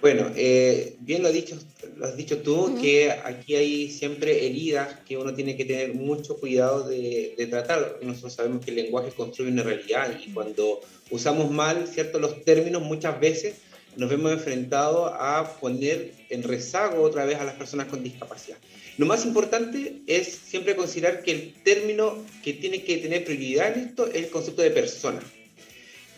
Bueno, eh, bien lo, dicho, lo has dicho tú, que aquí hay siempre heridas que uno tiene que tener mucho cuidado de, de, tratar. Nosotros sabemos que el lenguaje construye una realidad y cuando usamos mal cierto, los términos muchas veces nos vemos enfrentados a poner en rezago otra vez a las personas con discapacidad. Lo más importante es siempre considerar que el término que tiene que tener prioridad en esto es el concepto de persona.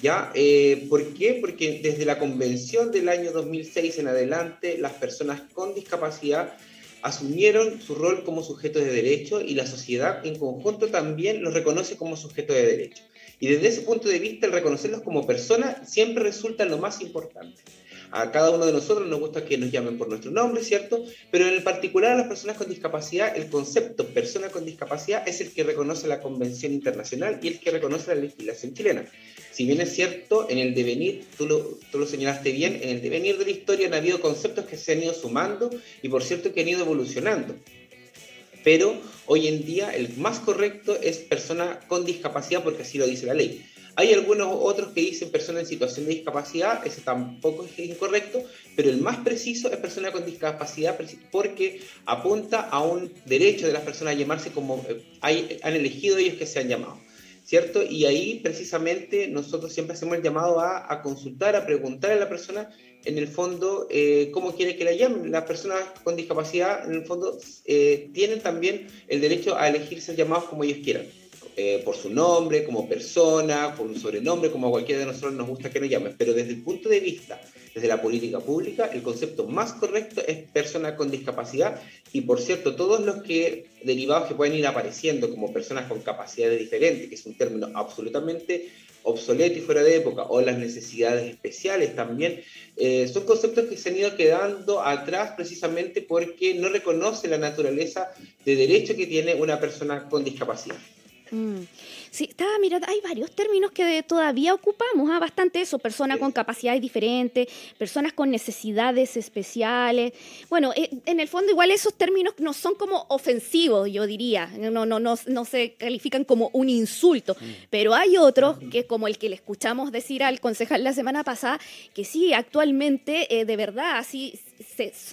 ¿Ya? Eh, ¿Por qué? Porque desde la convención del año 2006 en adelante, las personas con discapacidad asumieron su rol como sujetos de derecho y la sociedad en conjunto también los reconoce como sujetos de derecho. Y desde ese punto de vista, el reconocerlos como personas siempre resulta lo más importante. A cada uno de nosotros nos gusta que nos llamen por nuestro nombre, ¿cierto? Pero en particular a las personas con discapacidad, el concepto persona con discapacidad es el que reconoce la Convención Internacional y el que reconoce la legislación chilena. Si bien es cierto, en el devenir, tú lo, tú lo señalaste bien, en el devenir de la historia han habido conceptos que se han ido sumando y por cierto que han ido evolucionando. Pero hoy en día el más correcto es persona con discapacidad porque así lo dice la ley. Hay algunos otros que dicen persona en situación de discapacidad, ese tampoco es incorrecto, pero el más preciso es persona con discapacidad porque apunta a un derecho de las personas a llamarse como eh, han elegido ellos que se han llamado. ¿Cierto? Y ahí precisamente nosotros siempre hacemos el llamado a, consultar, a preguntar a la persona en el fondo eh, cómo quiere que la llamen. Las personas con discapacidad en el fondo eh, tienen también el derecho a elegir ser llamados como ellos quieran. Eh, por su nombre, como persona, por un sobrenombre, como a cualquiera de nosotros nos gusta que nos llamen. Pero desde el punto de vista, desde la política pública, el concepto más correcto es persona con discapacidad. Y por cierto, todos los que derivados que pueden ir apareciendo como personas con capacidades diferentes, que es un término absolutamente obsoleto y fuera de época, o las necesidades especiales también, eh, son conceptos que se han ido quedando atrás precisamente porque no reconoce la naturaleza de derecho que tiene una persona con discapacidad. Mm. Sí, estaba mirando, hay varios términos que todavía ocupamos, ¿ah? bastante eso, personas con capacidades diferentes, personas con necesidades especiales. Bueno, eh, en el fondo igual esos términos no son como ofensivos, yo diría, no, no, no, no se califican como un insulto, mm. pero hay otros, que como el que le escuchamos decir al concejal la semana pasada, que sí, actualmente, eh, de verdad,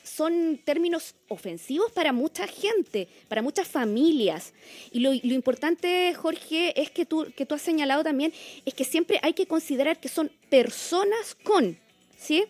son términos ofensivos para mucha gente, para muchas familias. Y lo, importante, Jorge, es que tú, que tú has señalado también, es que siempre hay que considerar que son personas con, ¿sí?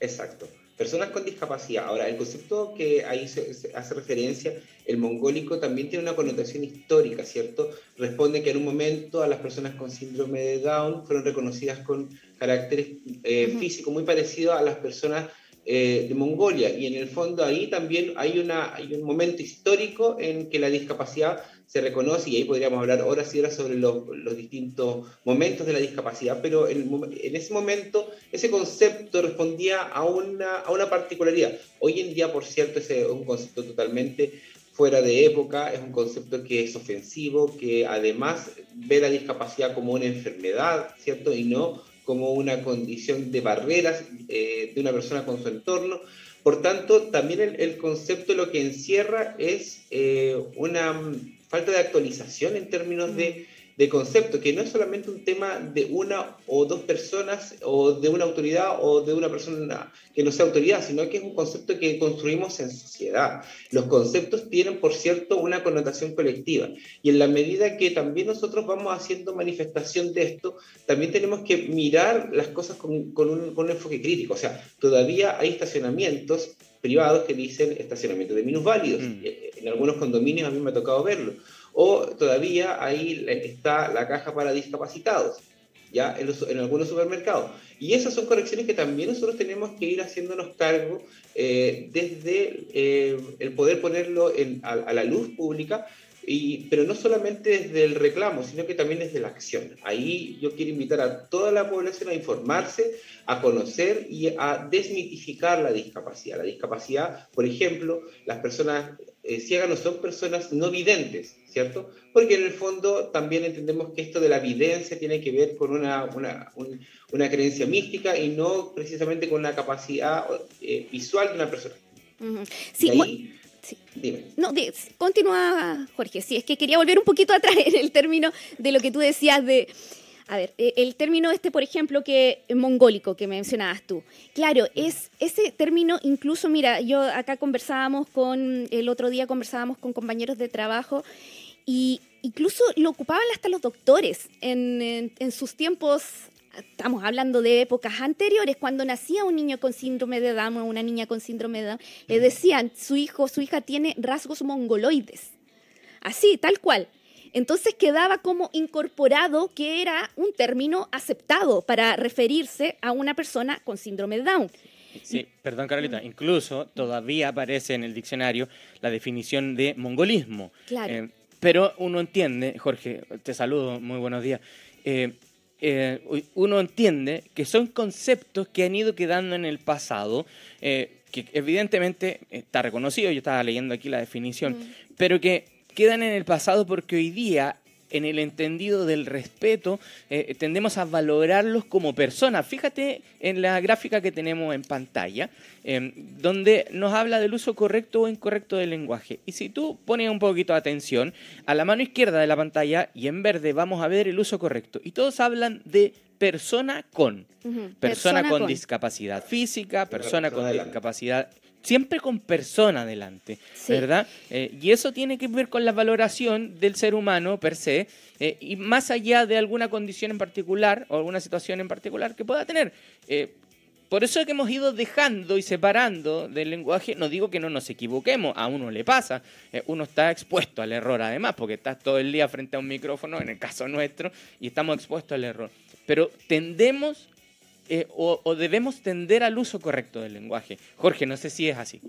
Exacto. Personas con discapacidad. Ahora, el concepto que ahí se, hace referencia, el mongólico, también tiene una connotación histórica, ¿cierto? Responde que en un momento a las personas con síndrome de Down fueron reconocidas con caracteres eh, físicos muy parecidos a las personas eh, de Mongolia. Y en el fondo ahí también hay, una, hay un momento histórico en que la discapacidad se reconoce, y ahí podríamos hablar horas y horas sobre los, los distintos momentos de la discapacidad, pero en, en, ese momento ese concepto respondía a una, a una particularidad. Hoy en día, por cierto, ese es un concepto totalmente fuera de época, es un concepto que es ofensivo, que además ve la discapacidad como una enfermedad, ¿cierto? Y no como una condición de barreras eh, de una persona con su entorno. Por tanto, también el, concepto lo que encierra es eh, una falta de actualización en términos de de concepto, que no es solamente un tema de una o dos personas o de una autoridad o de una persona que no sea autoridad, sino que es un concepto que construimos en sociedad. Los conceptos tienen, por cierto, una connotación colectiva y en la medida que también nosotros vamos haciendo manifestación de esto, también tenemos que mirar las cosas con, con, un, con un enfoque crítico. O sea, todavía hay estacionamientos privados que dicen estacionamiento de minusválidos. Mm. Eh, en algunos condominios a mí me ha tocado verlo o todavía ahí está la caja para discapacitados, ya en, algunos supermercados. Y esas son correcciones que también nosotros tenemos que ir haciéndonos cargo eh, desde eh, el poder ponerlo a, la luz pública, y, pero no solamente desde el reclamo, sino que también desde la acción. Ahí yo quiero invitar a toda la población a informarse, a conocer y a desmitificar la discapacidad. La discapacidad, por ejemplo, las personas eh, ciegas no son personas no videntes, ¿cierto? Porque en el fondo también entendemos que esto de la videncia tiene que ver con una, una, una creencia mística y no precisamente con la capacidad eh, visual de una persona. Sí, Dime. No, continúa, Jorge. Sí, es que quería volver un poquito atrás en el término de lo que tú decías de A ver, e, el término este, por ejemplo, que mongólico que mencionabas tú. Claro, es ese término incluso, mira, yo acá conversábamos con, el otro día conversábamos con compañeros de trabajo y incluso lo ocupaban hasta los doctores en, en sus tiempos estamos hablando de épocas anteriores, cuando nacía un niño con síndrome de Down o una niña con síndrome de Down, le decían, su hijo, su hija tiene rasgos mongoloides. Así, tal cual. Entonces quedaba como incorporado que era un término aceptado para referirse a una persona con síndrome de Down. Sí, perdón Carolita, incluso todavía aparece en el diccionario la definición de mongolismo. Claro. Eh, pero uno entiende, Jorge, te saludo, muy buenos días. Eh, eh, uno entiende que son conceptos que han ido quedando en el pasado, que evidentemente está reconocido, yo estaba leyendo aquí la definición, mm. pero que quedan en el pasado porque hoy día en el entendido del respeto, eh, tendemos a valorarlos como personas. Fíjate en la gráfica que tenemos en pantalla, em, donde nos habla del uso correcto o incorrecto del lenguaje. Y si tú pones un poquito de atención, a la mano izquierda de la pantalla y en verde vamos a ver el uso correcto. Y todos hablan de persona con. persona, con, discapacidad física, persona con discapacidad siempre con persona delante, ¿verdad? Eh, y eso tiene que ver con la valoración del ser humano per se, eh, y más allá de alguna condición en particular o alguna situación en particular que pueda tener. Eh, por eso es que hemos ido dejando y separando del lenguaje, no digo que no nos equivoquemos, a uno le pasa, uno está expuesto al error además, porque estás todo el día frente a un micrófono, en el caso nuestro, y estamos expuestos al error. Pero tendemos eh, o, debemos tender al uso correcto del lenguaje. Jorge, no sé si es así.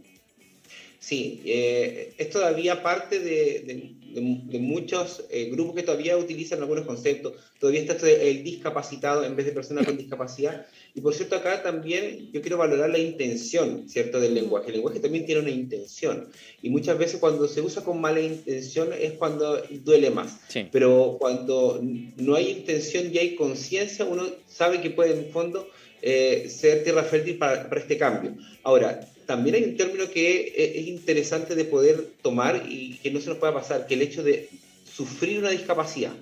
Sí, eh, es todavía parte de, muchos eh, grupos que todavía utilizan algunos conceptos. Todavía está el discapacitado en vez de persona con discapacidad. Y por cierto, acá también yo quiero valorar la intención, ¿cierto?, del lenguaje. El lenguaje también tiene una intención. Y muchas veces cuando se usa con mala intención es cuando duele más. Pero cuando no hay intención y hay conciencia, uno sabe que puede en fondo eh, ser tierra fértil para, para este cambio. Ahora, también hay un término que es interesante de poder tomar y que no se nos pueda pasar, que el hecho de sufrir una discapacidad.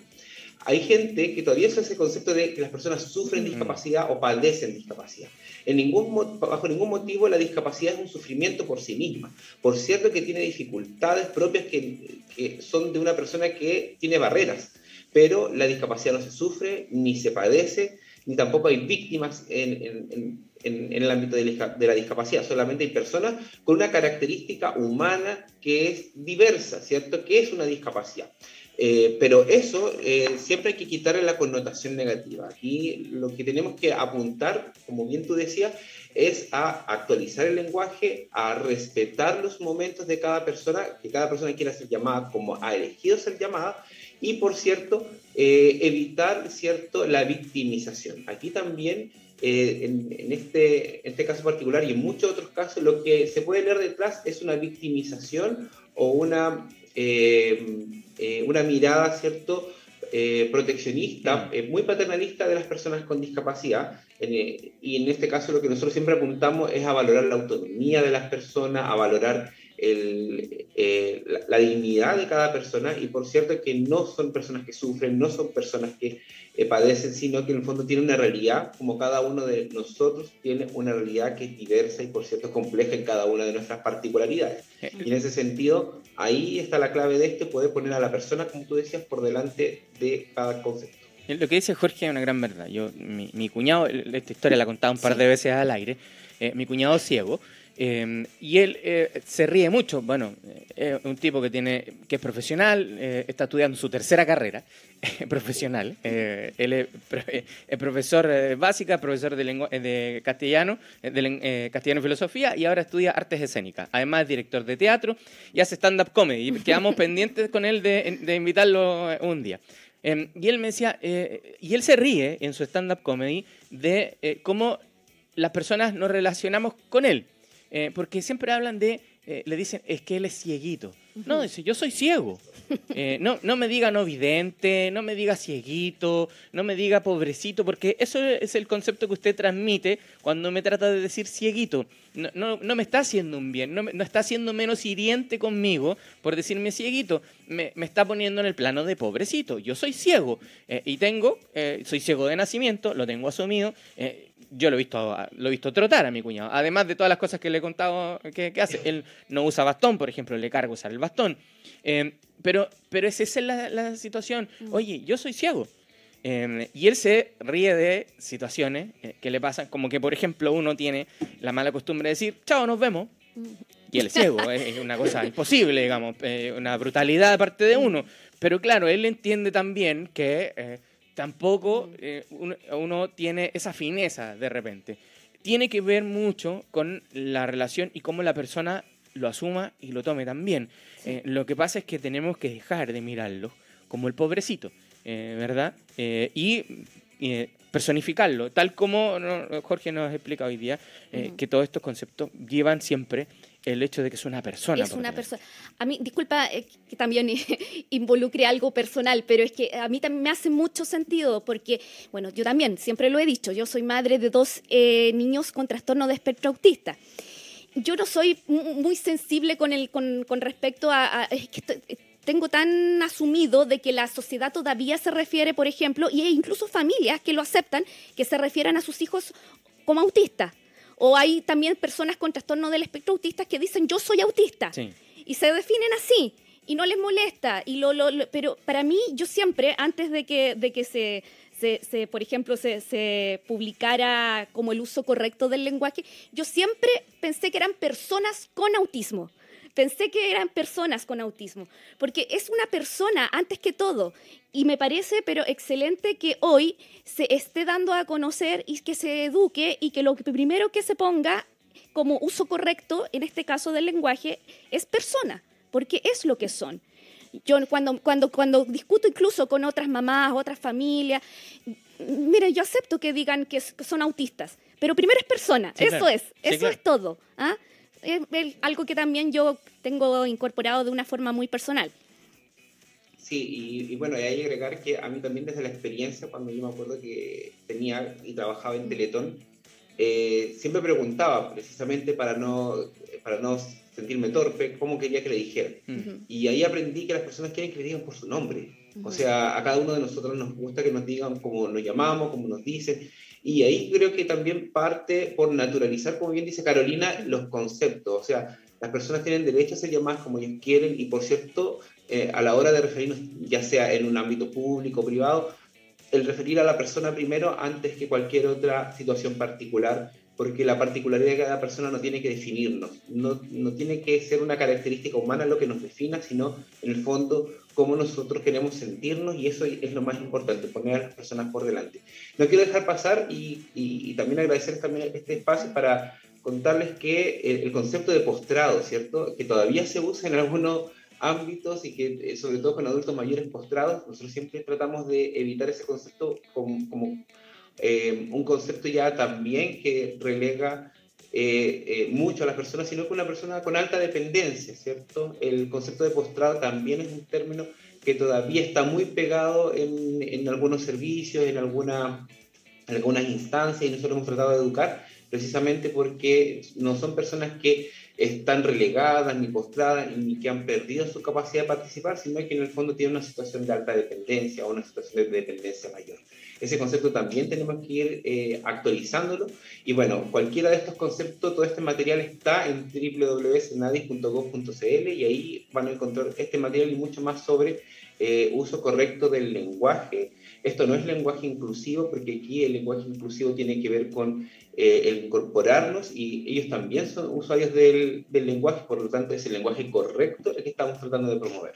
Hay gente que todavía usa ese concepto de que las personas sufren mm. discapacidad o padecen discapacidad. En ningún, bajo ningún motivo la discapacidad es un sufrimiento por sí misma. Por cierto que tiene dificultades propias que, que son de una persona que tiene barreras, pero la discapacidad no se sufre ni se padece, ni tampoco hay víctimas en, el ámbito de la, discapacidad, solamente hay personas con una característica humana que es diversa, ¿cierto? Que es una discapacidad. Eh, pero eso eh, siempre hay que quitarle la connotación negativa. Aquí lo que tenemos que apuntar, como bien tú decías, es a actualizar el lenguaje, a respetar los momentos de cada persona, que cada persona quiera ser llamada como ha elegido ser llamada, y por cierto, eh, evitar cierto, la victimización. Aquí también, eh, en, este, este caso particular y en muchos otros casos, lo que se puede leer detrás es una victimización o una, eh, una mirada, ¿cierto? proteccionista, muy paternalista de las personas con discapacidad. y en este caso lo que nosotros siempre apuntamos es a valorar la autonomía de las personas, a valorar el, eh, la, dignidad de cada persona y por cierto que no son personas que sufren, no son personas que eh, padecen, sino que en el fondo tienen una realidad, como cada uno de nosotros tiene una realidad que es diversa y por cierto compleja en cada una de nuestras particularidades. Y en ese sentido, ahí está la clave de esto, poder poner a la persona, como tú decías, por delante de cada concepto. Lo que dice Jorge es una gran verdad. Yo, mi, cuñado, esta historia la he contado un par de veces al aire, eh, mi cuñado ciego, Em, y él eh, se ríe mucho. Bueno, es un tipo que, tiene, que es profesional, eh, está estudiando su tercera carrera profesional. Eh, él es, profesor básica, profesor de, de castellano, de castellano y filosofía, y ahora estudia artes escénicas. Además es director de teatro y hace stand-up comedy. Quedamos pendientes con él de, de invitarlo un día. Em, y él me decía, y él se ríe en su stand-up comedy de cómo las personas nos relacionamos con él. Eh, porque siempre hablan de, eh, le dicen, es que él es cieguito. No, dice, yo soy ciego. Eh, no, no me diga no vidente, no me diga cieguito, no me diga pobrecito, porque eso es el concepto que usted transmite cuando me trata de decir cieguito. No, no, me está haciendo un bien, no, no, está haciendo menos hiriente conmigo por decirme cieguito, me, me, está poniendo en el plano de pobrecito. Yo soy ciego eh, y tengo, eh, soy ciego de nacimiento, lo tengo asumido yo lo he visto lo he visto trotar a mi cuñado. Además de todas las cosas que le he contado que, hace. Él no usa bastón, por ejemplo, le cargo usar el bastón. Eh, pero, pero esa es la, situación. Mm. Oye, yo soy ciego. Eh, y él se ríe de situaciones eh, que le pasan, como que, por ejemplo, uno tiene la mala costumbre de decir, chao, nos vemos. Mm. Y él es ciego, es una cosa imposible, digamos, una brutalidad de parte de uno. Pero claro, él entiende también que tampoco eh, uno, tiene esa fineza de repente. Tiene que ver mucho con la relación y cómo la persona lo asuma y lo tome también. Eh, lo que pasa es que tenemos que dejar de mirarlo como el pobrecito, eh, ¿verdad? y personificarlo, tal como Jorge nos explica hoy día, que todos estos conceptos llevan siempre el hecho de que es una persona. Es una persona. A mí, disculpa eh, que también involucre algo personal, pero es que a mí también me hace mucho sentido porque, bueno, yo también, siempre lo he dicho, yo soy madre de dos eh, niños con trastorno de espectro autista. Yo no soy muy sensible con, el, con, con respecto a... que tengo tan asumido de que la sociedad todavía se refiere, por ejemplo, y hay incluso familias que lo aceptan, que se refieran a sus hijos como autistas o hay también personas con trastorno del espectro autista que dicen yo soy autista y se definen así y no les molesta. Y lo, pero para mí, yo siempre, antes de que, de que se, se, por ejemplo, se, se, publicara como el uso correcto del lenguaje, yo siempre pensé que eran personas con autismo pensé que eran personas con autismo, porque es una persona antes que todo. Y me parece, pero excelente que hoy se esté dando a conocer y que se eduque y que lo primero que se ponga como uso correcto, en este caso del lenguaje, es persona, porque es lo que son. Yo cuando, cuando, cuando discuto incluso con otras mamás, otras familias, mire, yo acepto que digan que son autistas, pero primero es persona, eso es, eso es todo. ¿ah? Es, algo que también yo tengo incorporado de una forma muy personal. Sí, y, bueno, hay que agregar que a mí también desde la experiencia, cuando yo me acuerdo que tenía y trabajaba en Teletón, eh, siempre preguntaba precisamente para no, para no sentirme torpe cómo quería que le dijeran. Y ahí aprendí que las personas quieren que le digan por su nombre. O sea, a cada uno de nosotros nos gusta que nos digan cómo nos llamamos, cómo nos dicen. Y ahí creo que también parte por naturalizar, como bien dice Carolina, los conceptos. O sea, las personas tienen derecho a ser llamadas como ellos quieren y, por cierto, eh, a la hora de referirnos, ya sea en un ámbito público o privado, el referir a la persona primero antes que cualquier otra situación particular, porque la particularidad de cada persona no tiene que definirnos, no, no tiene que ser una característica humana lo que nos defina, sino en el fondo cómo nosotros queremos sentirnos y eso es lo más importante, poner a las personas por delante. No quiero dejar pasar y, y, también agradecer también este espacio para contarles que el, concepto de postrado, ¿cierto? Que todavía se usa en algunos ámbitos y que eh, sobre todo con adultos mayores postrados, nosotros siempre tratamos de evitar ese concepto como, como eh, un concepto ya también que relega eh, eh, mucho a las personas, sino que una persona con alta dependencia, ¿cierto? El concepto de postrado también es un término que todavía está muy pegado en, en algunos servicios, en, alguna, en algunas instancias, y nosotros hemos tratado de educar precisamente porque no son personas que están relegadas ni postradas ni que han perdido su capacidad de participar, sino que en el fondo tienen una situación de alta dependencia o una situación de dependencia mayor. Ese concepto también tenemos que ir eh, actualizándolo. Y bueno, cualquiera de estos conceptos, todo este material está en www.senadis.gov.cl y ahí van a encontrar este material y mucho más sobre eh, uso correcto del lenguaje. Esto no es lenguaje inclusivo, porque aquí el lenguaje inclusivo tiene que ver con eh, el incorporarnos y ellos también son usuarios del, del lenguaje, por lo tanto es el lenguaje correcto el que estamos tratando de promover.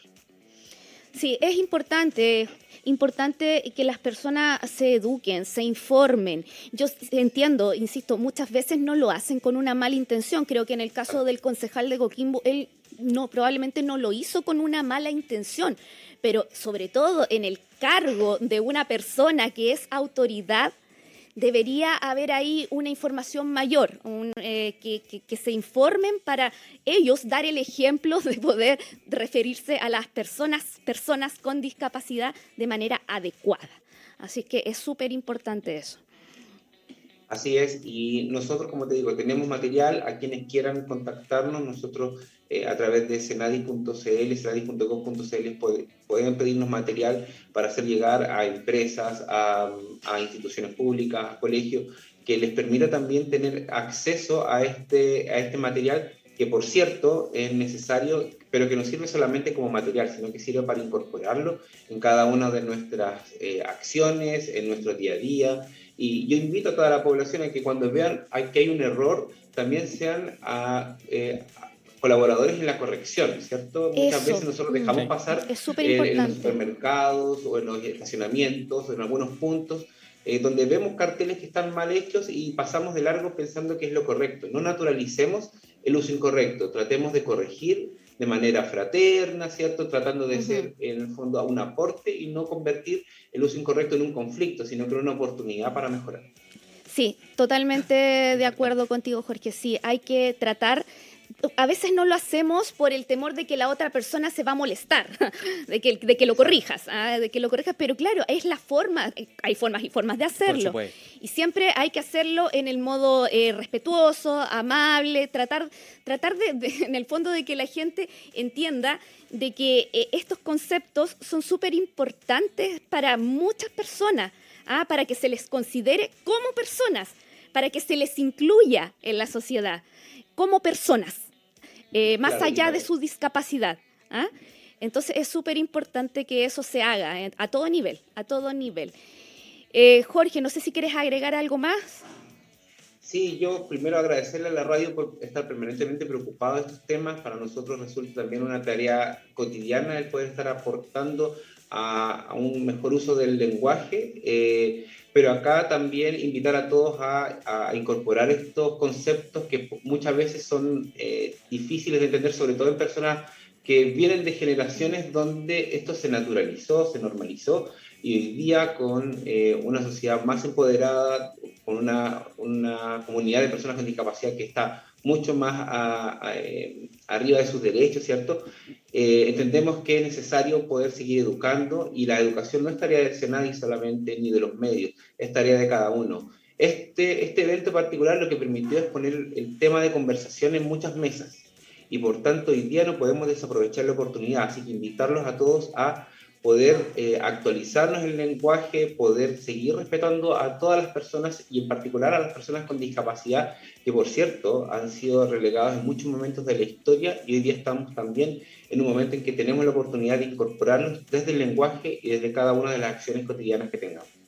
Sí, es importante, importante que las personas se eduquen, se informen. Yo entiendo, insisto, muchas veces no lo hacen con una mala intención. Creo que en el caso del concejal de Coquimbo, él no, probablemente no lo hizo con una mala intención, pero sobre todo en el cargo de una persona que es autoridad, debería haber ahí una información mayor, eh, que, que, se informen para ellos dar el ejemplo de poder referirse a las personas, personas con discapacidad de manera adecuada. Así que es súper importante eso. Así es, y nosotros, como te digo, tenemos material a quienes quieran contactarnos, nosotros eh, a través de senadi.cl, senadi.com.cl pueden pedirnos material para hacer llegar a empresas, a, a, instituciones públicas, a colegios, que les permita también tener acceso a este, a este material, que por cierto es necesario, pero que no sirve solamente como material, sino que sirve para incorporarlo en cada una de nuestras eh, acciones, en nuestro día a día y yo invito a toda la población a que cuando vean que hay un error, también sean a, eh, colaboradores en la corrección, ¿cierto? Muchas veces nosotros dejamos pasar en los supermercados o en los estacionamientos o en algunos puntos eh, donde vemos carteles que están mal hechos y pasamos de largo pensando que es lo correcto. No naturalicemos el uso incorrecto, tratemos de corregir de manera fraterna, ¿cierto? Tratando de ser, en el fondo, un aporte y no convertir el uso incorrecto en un conflicto, sino que en una oportunidad para mejorar. Sí, totalmente de acuerdo contigo, Jorge. Sí, hay que tratar a veces no lo hacemos por el temor de que la otra persona se va a molestar, de que, de que lo corrijas, ¿ah? de que lo corrijas, pero claro, es la forma, hay formas y formas de hacerlo. Y siempre hay que hacerlo en el modo eh, respetuoso, amable, tratar, tratar de, en el fondo de que la gente entienda de que eh, estos conceptos son súper importantes para muchas personas, ¿ah? para que se les considere como personas, para que se les incluya en la sociedad como personas, eh, más allá de su discapacidad. ¿ah? Entonces es súper importante que eso se haga eh, a todo nivel, a todo nivel. Eh, Jorge, no sé si quieres agregar algo más. Sí, yo primero agradecerle a la radio por estar permanentemente preocupado de estos temas. Para nosotros resulta también una tarea cotidiana el poder estar aportando a, un mejor uso del lenguaje pero acá también invitar a todos a, incorporar estos conceptos que muchas veces son eh, difíciles de entender, sobre todo en personas que vienen de generaciones donde esto se naturalizó, se normalizó, y hoy día con eh, una sociedad más empoderada, con una, una comunidad de personas con discapacidad que está mucho más eh, arriba de sus derechos, ¿cierto? Eh, entendemos que es necesario poder seguir educando y la educación no es tarea de nadie solamente ni de los medios, es tarea de cada uno. Este, este evento particular lo que permitió es poner el tema de conversación en muchas mesas y por tanto hoy día no podemos desaprovechar la oportunidad, así que invitarlos a todos a poder eh, actualizarnos el lenguaje, poder seguir respetando a todas las personas y en particular a las personas con discapacidad, que por cierto han sido relegadas en muchos momentos de la historia y hoy día estamos también en un momento en que tenemos la oportunidad de incorporarnos desde el lenguaje y desde cada una de las acciones cotidianas que tengamos.